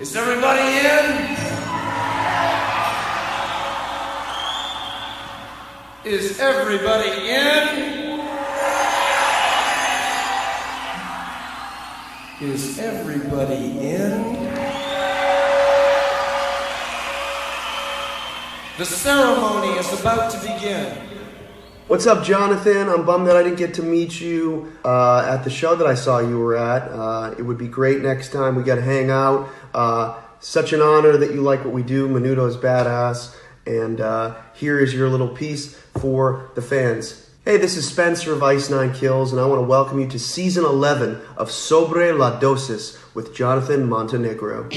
Is everybody in? Is everybody in? Is everybody in? The ceremony is about to begin. What's up, Jonathan? I'm bummed that I didn't get to meet you uh, at the show that I saw you were at. Uh, it would be great next time we got to hang out. Uh, such an honor that you like what we do. Menudo is badass. And uh, here is your little piece for the fans. Hey, this is Spencer of Ice Nine Kills, and I want to welcome you to season 11 of Sobre la Dosis with Jonathan Montenegro.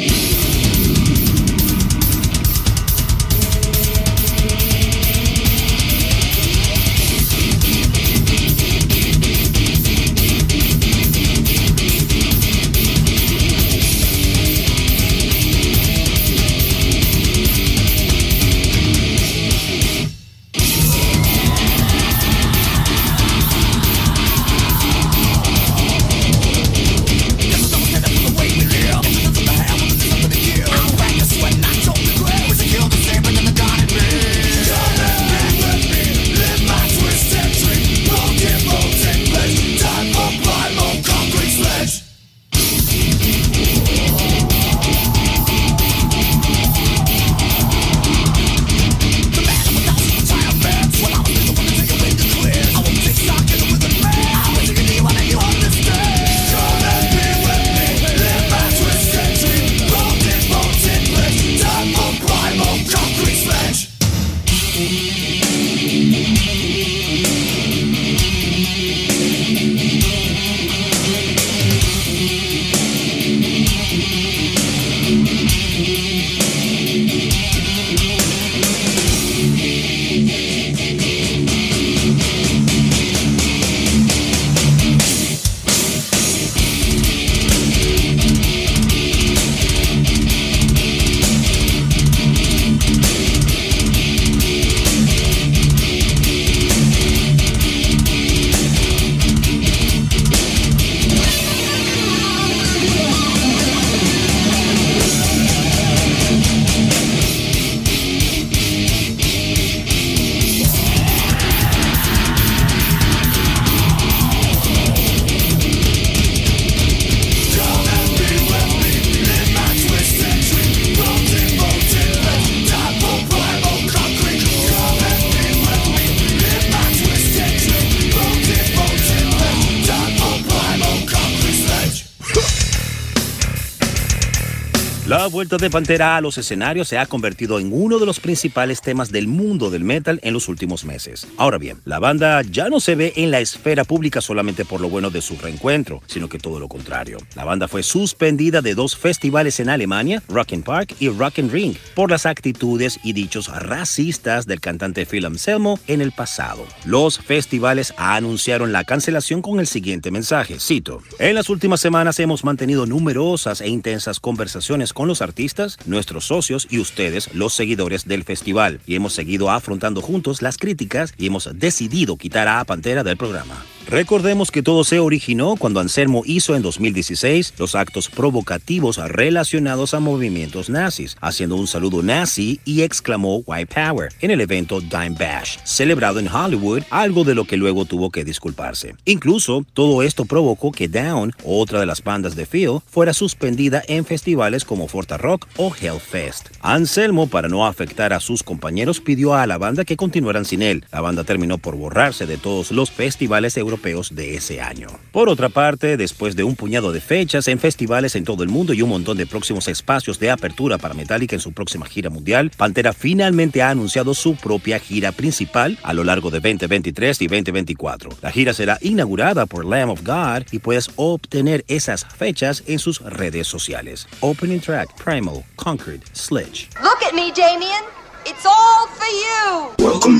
Vuelta de Pantera a los escenarios se ha convertido en uno de los principales temas del mundo del metal en los últimos meses. Ahora bien, la banda ya no se ve en la esfera pública solamente por lo bueno de su reencuentro, sino que todo lo contrario. La banda fue suspendida de dos festivales en Alemania, Rock Park y Rock Ring, por las actitudes y dichos racistas del cantante Phil Anselmo en el pasado. Los festivales anunciaron la cancelación con el siguiente mensaje, cito, En las últimas semanas hemos mantenido numerosas e intensas conversaciones con los artistas, nuestros socios y ustedes, los seguidores del festival, y hemos seguido afrontando juntos las críticas y hemos decidido quitar a Pantera del programa. Recordemos que todo se originó cuando Anselmo hizo en 2016 los actos provocativos relacionados a movimientos nazis, haciendo un saludo nazi y exclamó White Power en el evento Dime Bash, celebrado en Hollywood, algo de lo que luego tuvo que disculparse. Incluso, todo esto provocó que Down, otra de las bandas de Phil, fuera suspendida en festivales como Rock o Hellfest. Anselmo, para no afectar a sus compañeros, pidió a la banda que continuaran sin él. La banda terminó por borrarse de todos los festivales europeos de ese año. Por otra parte, después de un puñado de fechas en festivales en todo el mundo y un montón de próximos espacios de apertura para Metallica en su próxima gira mundial, Pantera finalmente ha anunciado su propia gira principal a lo largo de 2023 y 2024. La gira será inaugurada por Lamb of God y puedes obtener esas fechas en sus redes sociales. Opening track, Primal, Conquered, Sledge. Look at me, Damien. It's all for you. Welcome.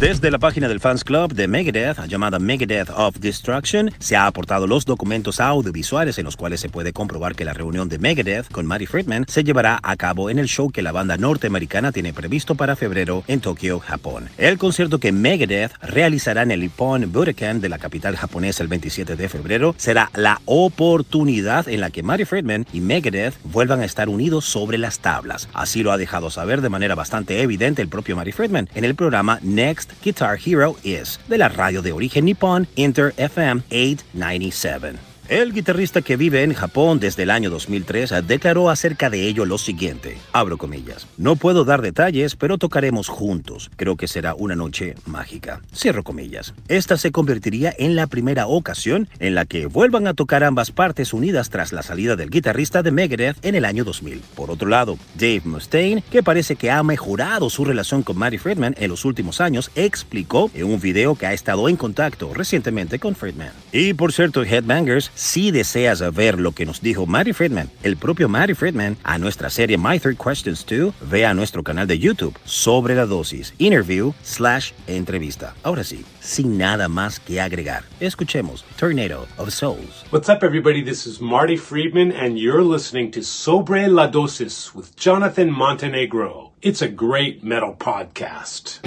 Desde la página del Fans Club de Megadeth, llamada Megadeth of Destruction, se ha aportado los documentos audiovisuales en los cuales se puede comprobar que la reunión de Megadeth con Matty Friedman se llevará a cabo en el show que la banda norteamericana tiene previsto para febrero en Tokio, Japón. El concierto que Megadeth realizará en el Ippon Budokan de la capital japonesa el 27 de febrero será la oportunidad en la que Matty Friedman y Megadeth vuelvan a estar unidos sobre las tablas. Así lo ha dejado saber de manera bastante evidente el propio Matty Friedman en el programa Next Guitar Hero is de la radio de origen nipón Inter FM 897. El guitarrista que vive en Japón desde el año 2003 declaró acerca de ello lo siguiente, abro comillas, no puedo dar detalles, pero tocaremos juntos, creo que será una noche mágica, cierro comillas. Esta se convertiría en la primera ocasión en la que vuelvan a tocar ambas partes unidas tras la salida del guitarrista de Megadeth en el año 2000. Por otro lado, Dave Mustaine, que parece que ha mejorado su relación con Matty Friedman en los últimos años, explicó en un video que ha estado en contacto recientemente con Friedman. Y por cierto, Headbangers, si deseas ver lo que nos dijo Matty Friedman, el propio Matty Friedman, a nuestra serie My Three Questions 2, ve a nuestro canal de YouTube sobre la dosis, interview slash entrevista. Ahora sí, sin nada más que agregar, escuchemos Tornado of Souls. What's up, everybody? This is Marty Friedman, and you're listening to Sobre la Dosis with Jonathan Montenegro. It's a great metal podcast.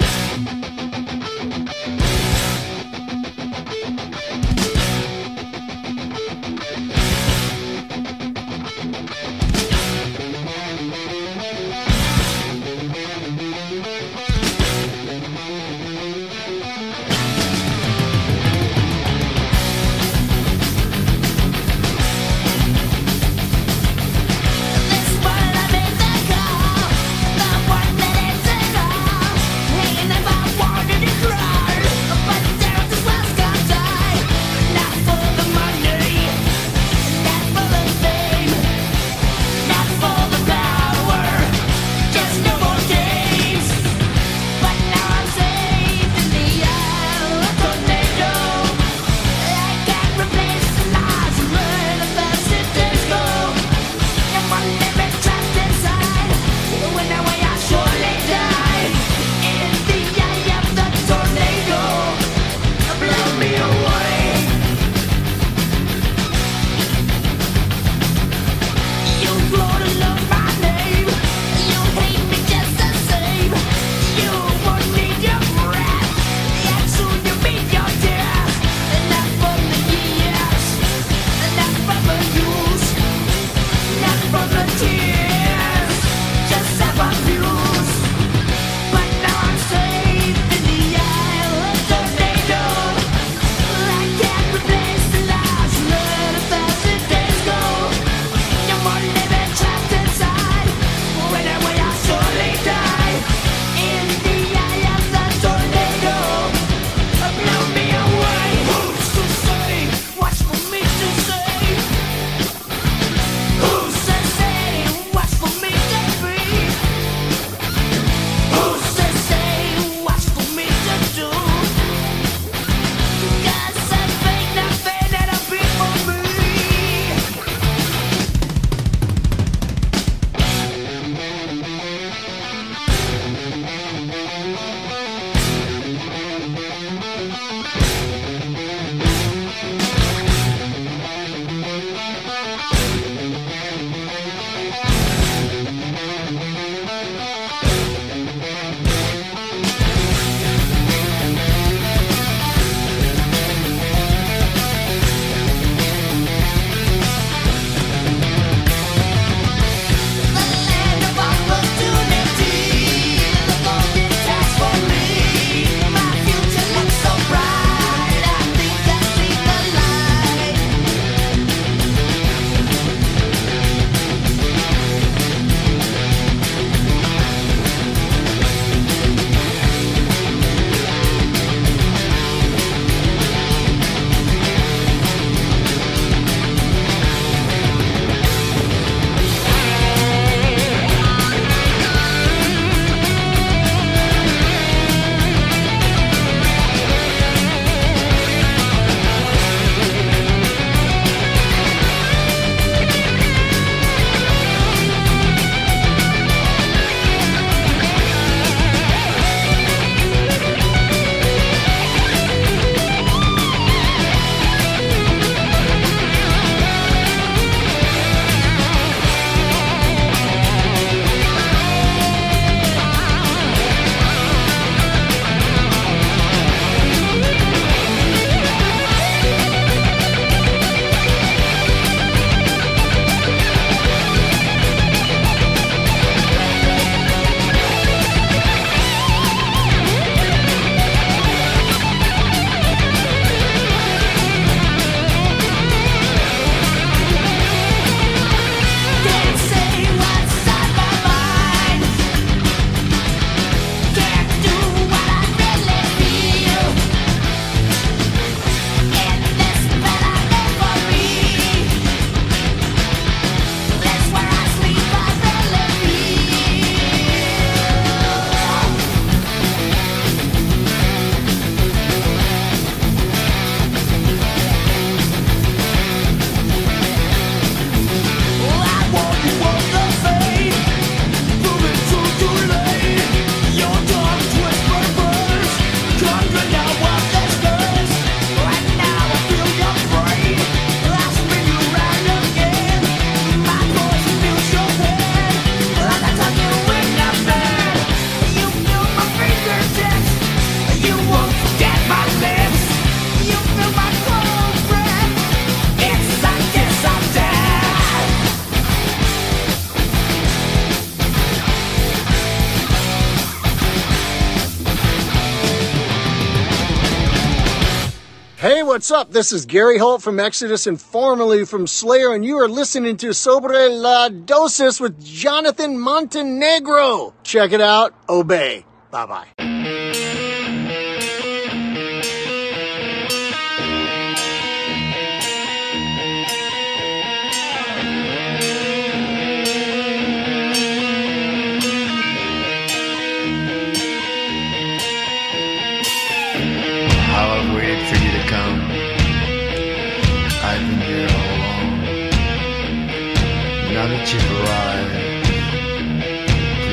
What's up? This is Gary Holt from Exodus and formerly from Slayer, and you are listening to Sobre la Dosis with Jonathan Montenegro. Check it out. Obey. Bye bye.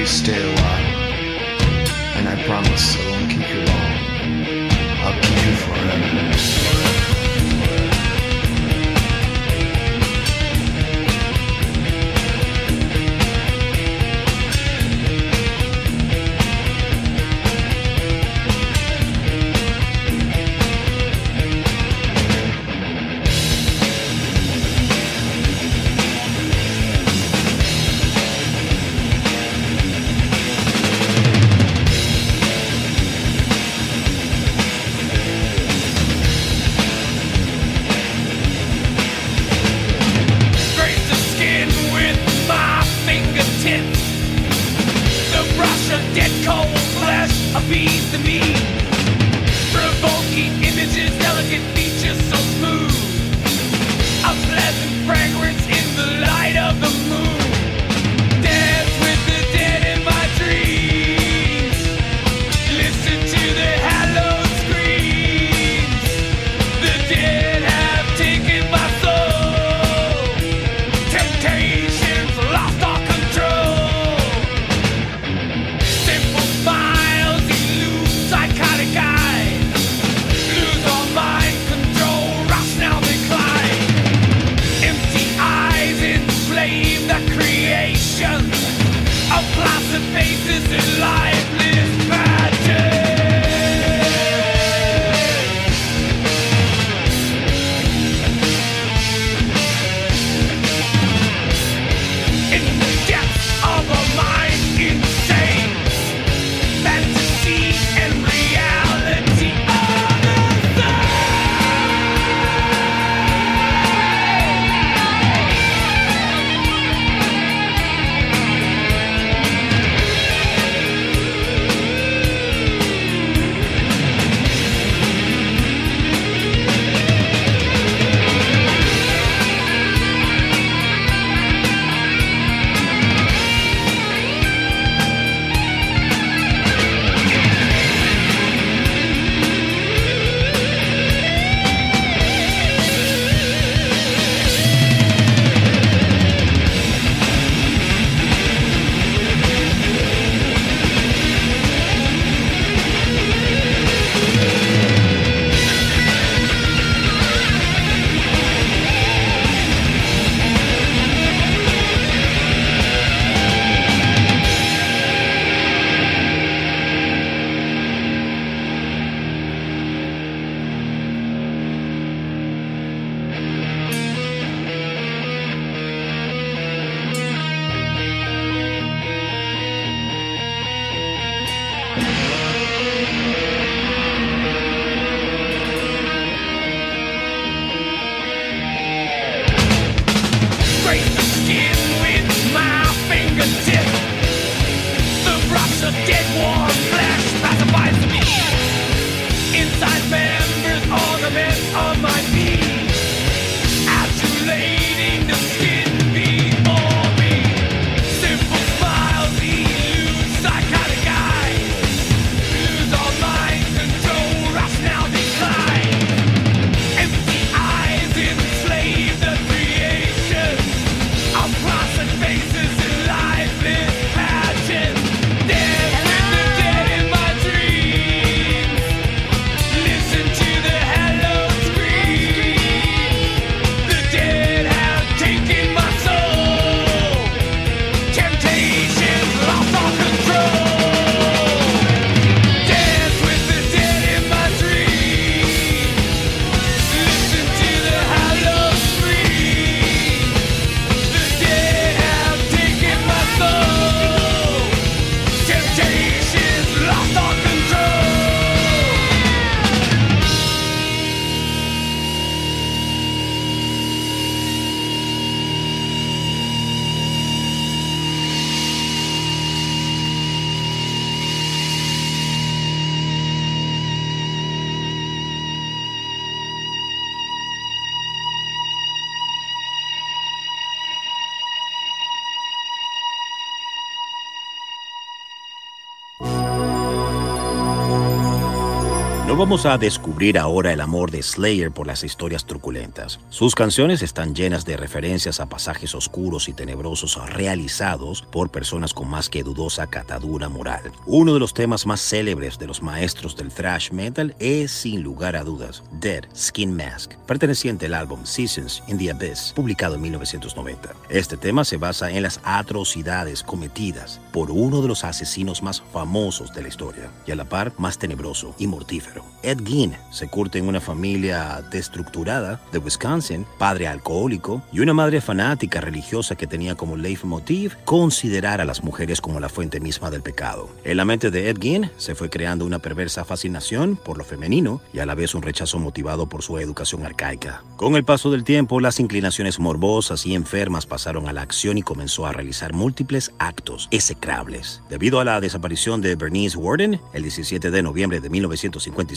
stay a while. And I promise I won't keep you long. I'll keep you forever. Vamos a descubrir ahora el amor de Slayer por las historias truculentas. Sus canciones están llenas de referencias a pasajes oscuros y tenebrosos realizados por personas con más que dudosa catadura moral. Uno de los temas más célebres de los maestros del thrash metal es, sin lugar a dudas, Dead Skin Mask, perteneciente al álbum Seasons in the Abyss, publicado en 1990. Este tema se basa en las atrocidades cometidas por uno de los asesinos más famosos de la historia, y a la par más tenebroso y mortífero. Ed Gein se curte en una familia destructurada de Wisconsin, padre alcohólico y una madre fanática religiosa que tenía como leitmotiv considerar a las mujeres como la fuente misma del pecado. En la mente de Ed Gein se fue creando una perversa fascinación por lo femenino y a la vez un rechazo motivado por su educación arcaica. Con el paso del tiempo, las inclinaciones morbosas y enfermas pasaron a la acción y comenzó a realizar múltiples actos execrables. Debido a la desaparición de Bernice Warden, el 17 de noviembre de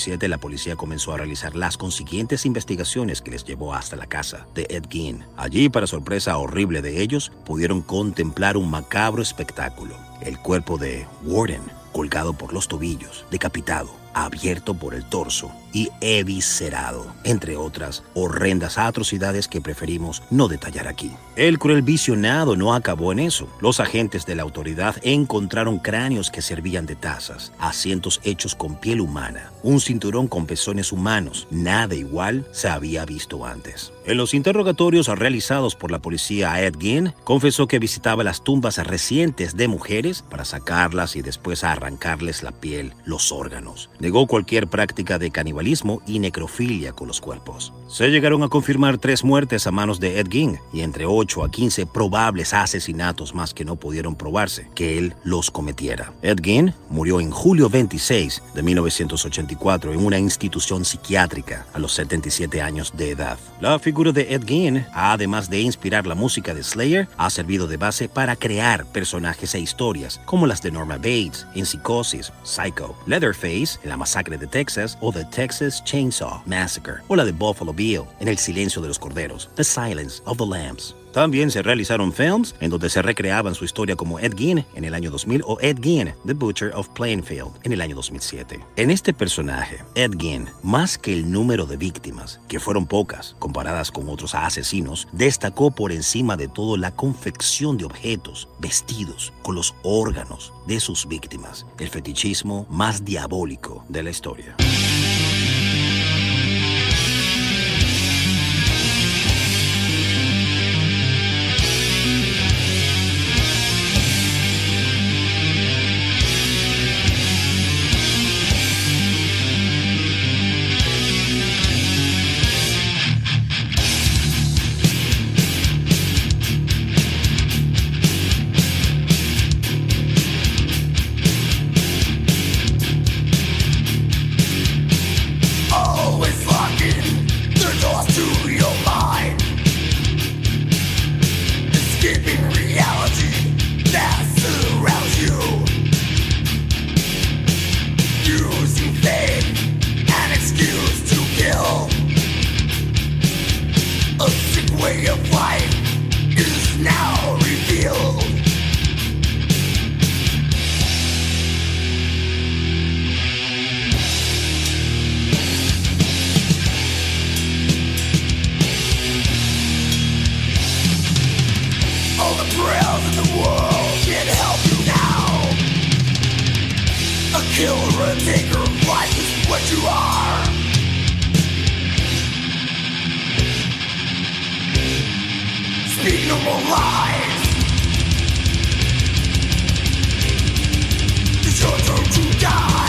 1957, la policía comenzó a realizar las consiguientes investigaciones que les llevó hasta la casa de Ed Gein. Allí, para sorpresa horrible de ellos, pudieron contemplar un macabro espectáculo. El cuerpo de Warden, colgado por los tobillos, decapitado, abierto por el torso y eviscerado, entre otras horrendas atrocidades que preferimos no detallar aquí. El cruel visionado no acabó en eso. Los agentes de la autoridad encontraron cráneos que servían de tazas, asientos hechos con piel humana, un cinturón con pezones humanos. Nada igual se había visto antes. En los interrogatorios realizados por la policía a Ed Gein, confesó que visitaba las tumbas recientes de mujeres para sacarlas y después arrancarles la piel, los órganos. Negó cualquier práctica de canibalismo y necrofilia con los cuerpos. Se llegaron a confirmar tres muertes a manos de Ed Gein y entre 8 a 15 probables asesinatos más que no pudieron probarse que él los cometiera. Ed Gein murió en julio 26 de 1984 en una institución psiquiátrica a los 77 años de edad. La figura de Ed Gein, además de inspirar la música de Slayer, ha servido de base para crear personajes e historias como las de Norma Bates en Psicosis, Psycho, Leatherface La Masacre de Texas o The Texas Chainsaw Massacre o la de Buffalo Bill en El Silencio de los Corderos, The Silence of the Lambs. También se realizaron films en donde se recreaban su historia como Ed Gein en el año 2000 o Ed Gein, The Butcher of Plainfield en el año 2007. En este personaje, Ed Gein, más que el número de víctimas, que fueron pocas comparadas con otros asesinos, destacó por encima de todo la confección de objetos, vestidos, con los órganos de sus víctimas, el fetichismo más diabólico de la historia. A killer and taker of life is what you are. Speak no more lies. It's your turn to die.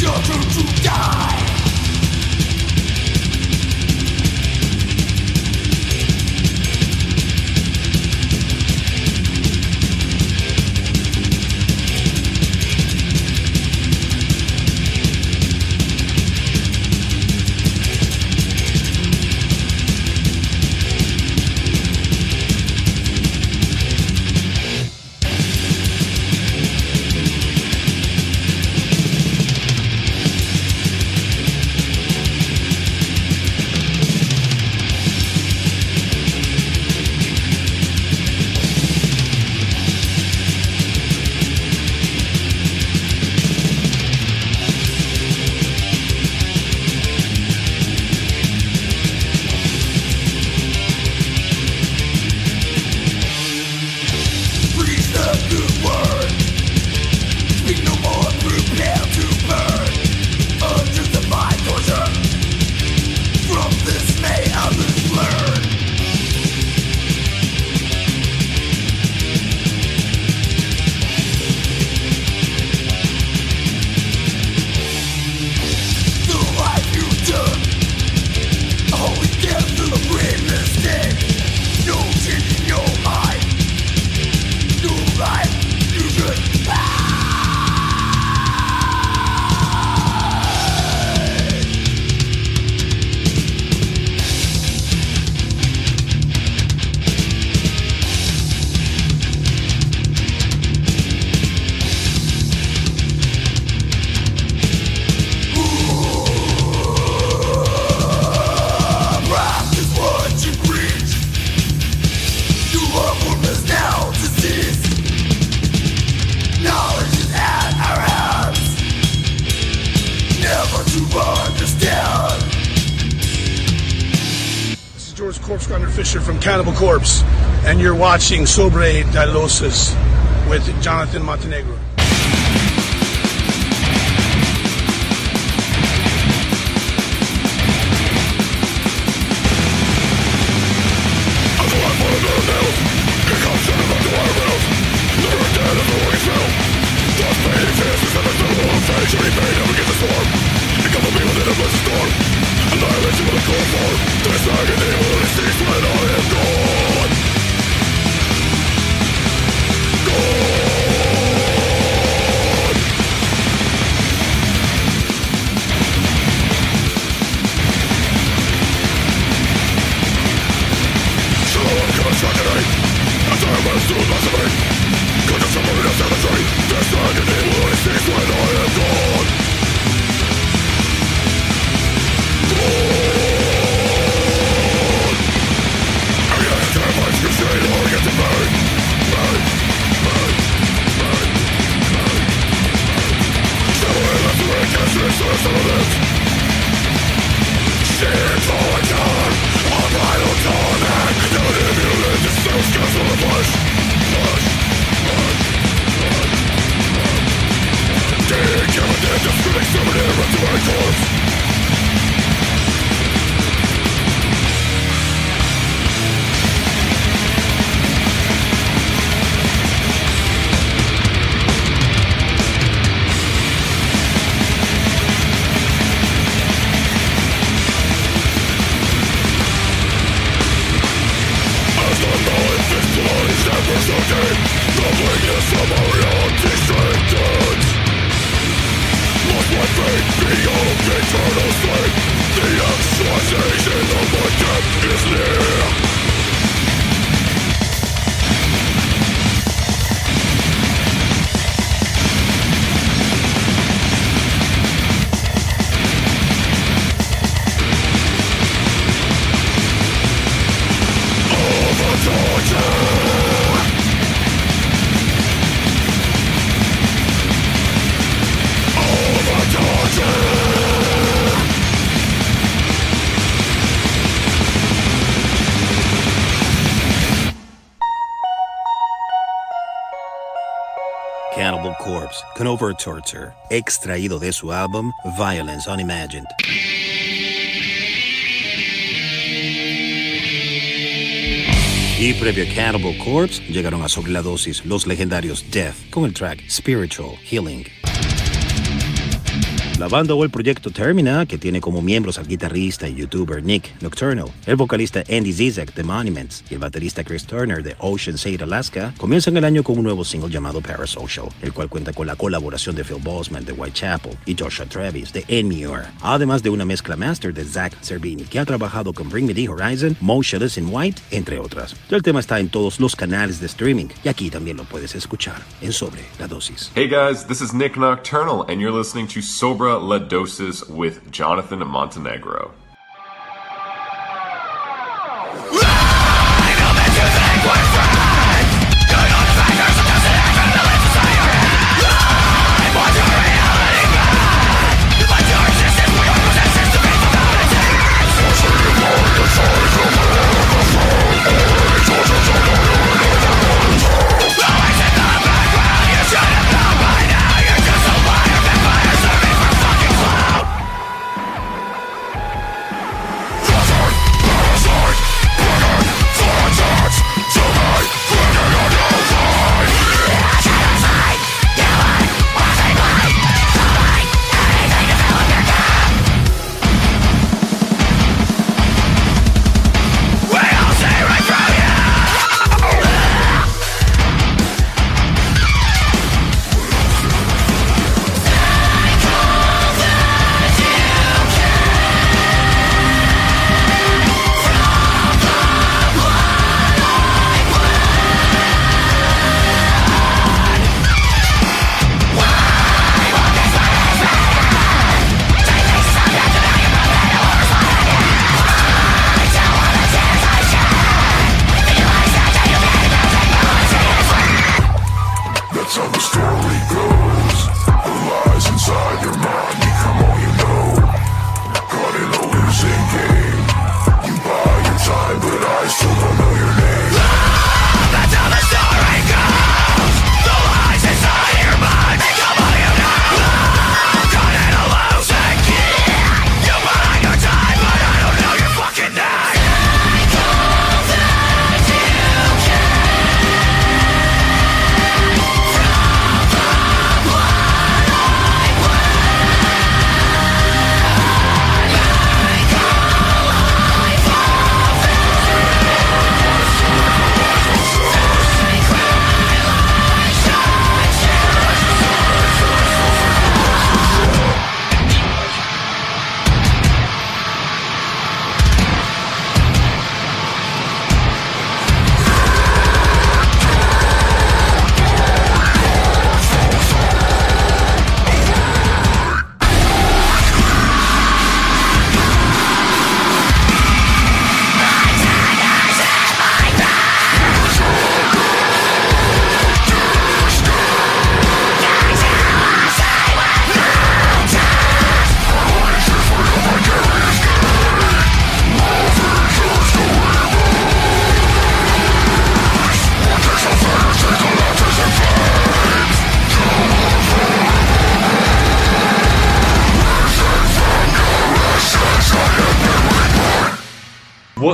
You're too Corpse, and you're watching Sobre Dialosis with Jonathan Montenegro. Corpse con Over Torture, extraído de su álbum Violence Unimagined. Y previo a Cannibal Corpse, llegaron a sobre la dosis los legendarios Death con el track Spiritual Healing. La banda o el proyecto Termina, que tiene como miembros al guitarrista y youtuber Nick Nocturnal, el vocalista Andy Zizek de Monuments y el baterista Chris Turner de Ocean State, Alaska, comienzan el año con un nuevo single llamado Parasocial, el cual cuenta con la colaboración de Phil Boseman de Whitechapel y Joshua Travis de Enmuir, además de una mezcla master de Zach Zerbini, que ha trabajado con Bring Me the Horizon, Motionless in White, entre otras. El tema está en todos los canales de streaming y aquí también lo puedes escuchar en Sobre la Dosis. Hey guys, this is Nick Nocturnal, and you're listening to Sobra La Dosis with Jonathan Montenegro.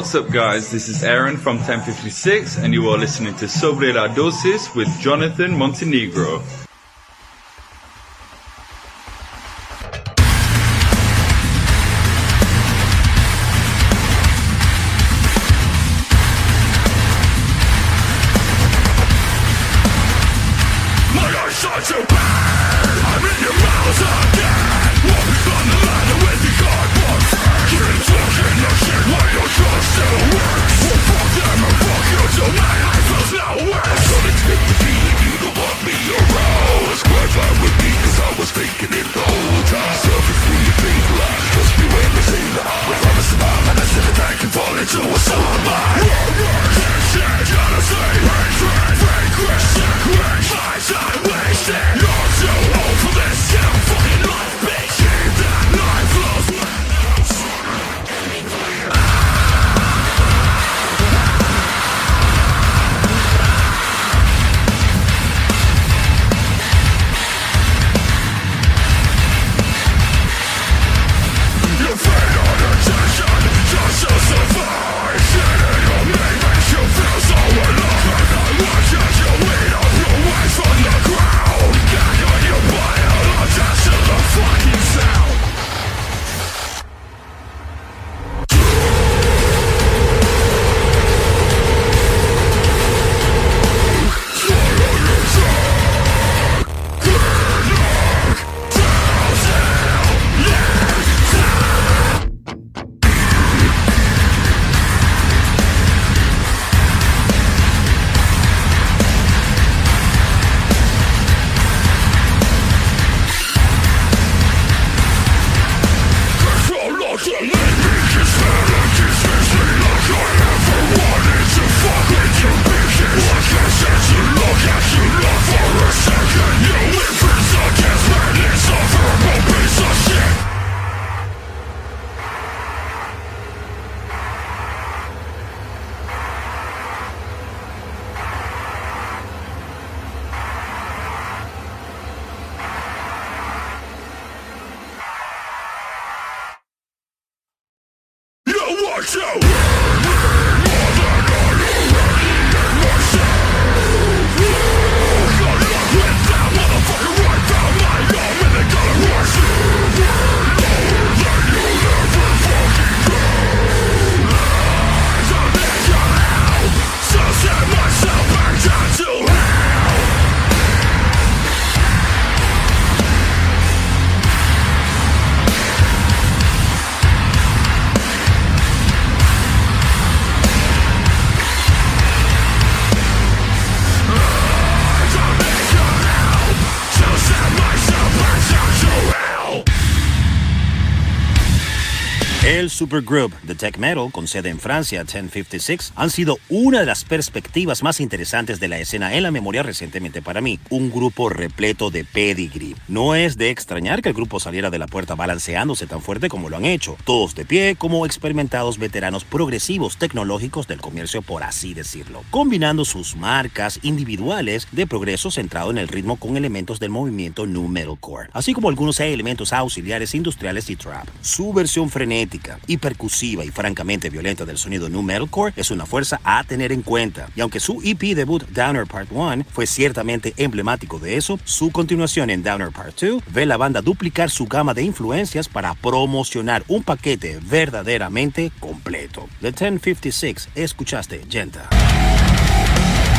What's up, guys? This is Aaron from 1056, and you are listening to Sobre la Dosis with Jonathan Montenegro. El supergroup de tech metal con sede en Francia, 1056, han sido una de las perspectivas más interesantes de la escena en la memoria recientemente para mí. Un grupo repleto de pedigree. No es de extrañar que el grupo saliera de la puerta balanceándose tan fuerte como lo han hecho, todos de pie como experimentados veteranos progresivos tecnológicos del comercio, por así decirlo, combinando sus marcas individuales de progreso centrado en el ritmo con elementos del movimiento nu metalcore, así como algunos elementos auxiliares industriales y trap. Su versión frenética y percusiva y francamente violenta del sonido nu metalcore es una fuerza a tener en cuenta. Y aunque su EP debut Downer Part 1 fue ciertamente emblemático de eso, su continuación en Downer Part 2 ve la banda duplicar su gama de influencias para promocionar un paquete verdaderamente completo. The 1056, escuchaste, Genta.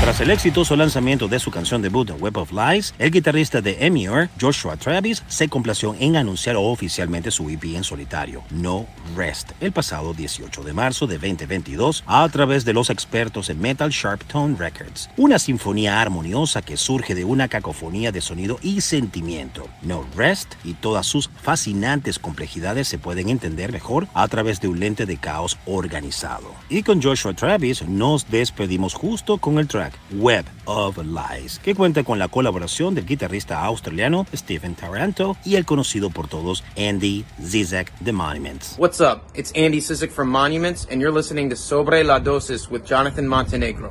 Tras el exitoso lanzamiento de su canción debut Web of Lies, el guitarrista de Emior, Joshua Travis, se complació en anunciar oficialmente su EP en solitario, No Rest, el pasado 18 de marzo de 2022 a través de los expertos en Metal Sharp Tone Records. Una sinfonía armoniosa que surge de una cacofonía de sonido y sentimiento. No Rest y todas sus fascinantes complejidades se pueden entender mejor a través de un lente de caos organizado. Y con Joshua Travis nos despedimos justo con el track Web of Lies, que cuenta con la colaboración del guitarrista australiano Stephen Taranto y el conocido por todos Andy Zizek de Monuments. What's up? It's Andy Sizik from Monuments, and you're listening to Sobre la Dosis with Jonathan Montenegro.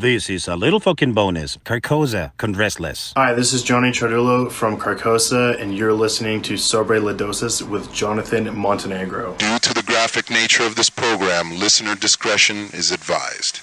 This is a little fucking bonus. Carcosa con Restless. Hi, this is Johnny Chardullo from Carcosa, and you're listening to Sobre Ledosis with Jonathan Montenegro. Due to the graphic nature of this program, listener discretion is advised.